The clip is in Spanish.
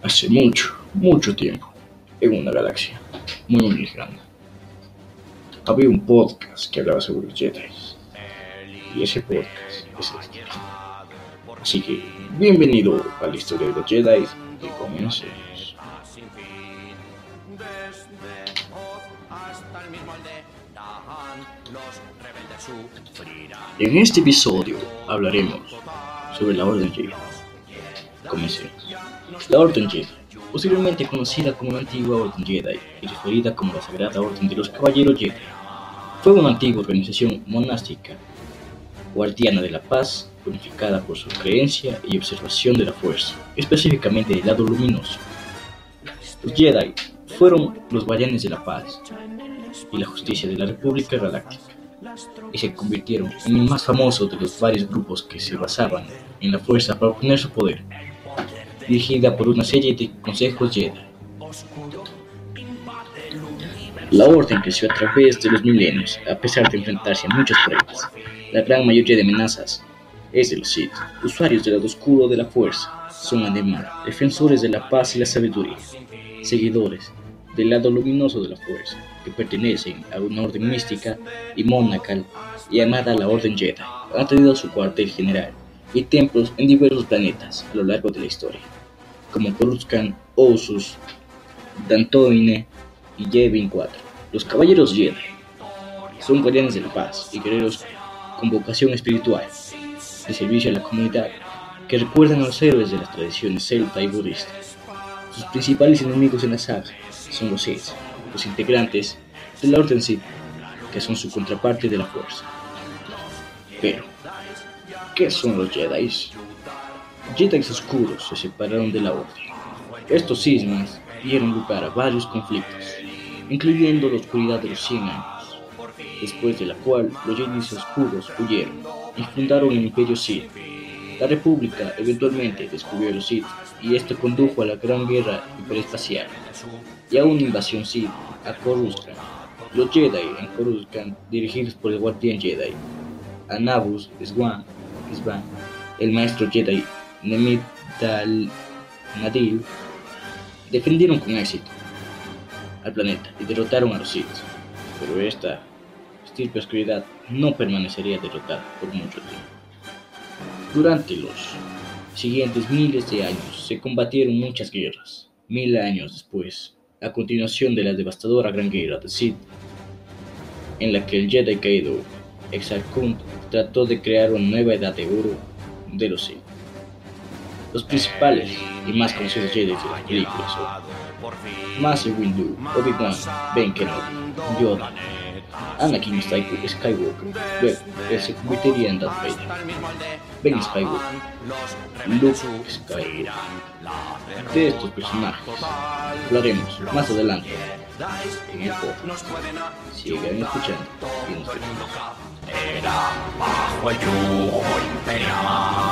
Hace mucho, mucho tiempo, en una galaxia muy, muy grande, había un podcast que hablaba sobre los Jedi. Y ese podcast es este. Así que, bienvenido a la historia de los Jedi y comencemos. En este episodio hablaremos sobre la Orden Jedi. Comencemos. La Orden Jedi, posiblemente conocida como la antigua Orden Jedi y referida como la Sagrada Orden de los Caballeros Jedi, fue una antigua organización monástica, guardiana de la paz, unificada por su creencia y observación de la fuerza, específicamente del lado luminoso. Los Jedi fueron los guardianes de la paz y la justicia de la República Galáctica y se convirtieron en el más famoso de los varios grupos que se basaban en la fuerza para obtener su poder, dirigida por una serie de consejos Jedi. La orden creció a través de los milenios, a pesar de enfrentarse a muchas pruebas. La gran mayoría de amenazas es de los Sith, usuarios del lado oscuro de la fuerza. Son además defensores de la paz y la sabiduría, seguidores del lado luminoso de la fuerza, que pertenecen a una orden mística y monacal llamada la Orden Jedi. Han tenido su cuartel general y templos en diversos planetas a lo largo de la historia, como Coruscant, Osus, Dantooine y Yavin 4. Los Caballeros Jedi son guardianes de la paz y guerreros con vocación espiritual, de servicio a la comunidad, que recuerdan a los héroes de las tradiciones celta y budista. Sus principales enemigos en la saga son los Sith, los integrantes de la Orden Sith, que son su contraparte de la fuerza. Pero, ¿qué son los Jedi? Jedi oscuros se separaron de la Orden. Estos cismas dieron lugar a varios conflictos, incluyendo la oscuridad de los 100 años, después de la cual los Jedi oscuros huyeron y fundaron el Imperio Sith. La República eventualmente descubrió los Sith y esto condujo a la Gran Guerra Hiperespacial y a una invasión Sith a Coruscant. Los Jedi en Coruscant, dirigidos por el Guardián Jedi, Anabus Swan el maestro Jedi Dal Nadil, defendieron con éxito al planeta y derrotaron a los Sith, pero esta estirpe oscuridad no permanecería derrotada por mucho tiempo. Durante los siguientes miles de años se combatieron muchas guerras. Mil años después, a continuación de la devastadora Gran Guerra de Sith, en la que el Jedi caído Exarchum trató de crear una nueva edad de oro de los Sith. Los principales y más conocidos Jedi de las películas son Master Windu, Obi-Wan, Ben Kenobi, Yoda, Anakin Skywalker, convertiría en Darth Vader, Ben Skywalker, Luke Skywalker. De estos personajes hablaremos más adelante en el. Sigan escuchando y nos vemos. Era bajo el yugo imperial.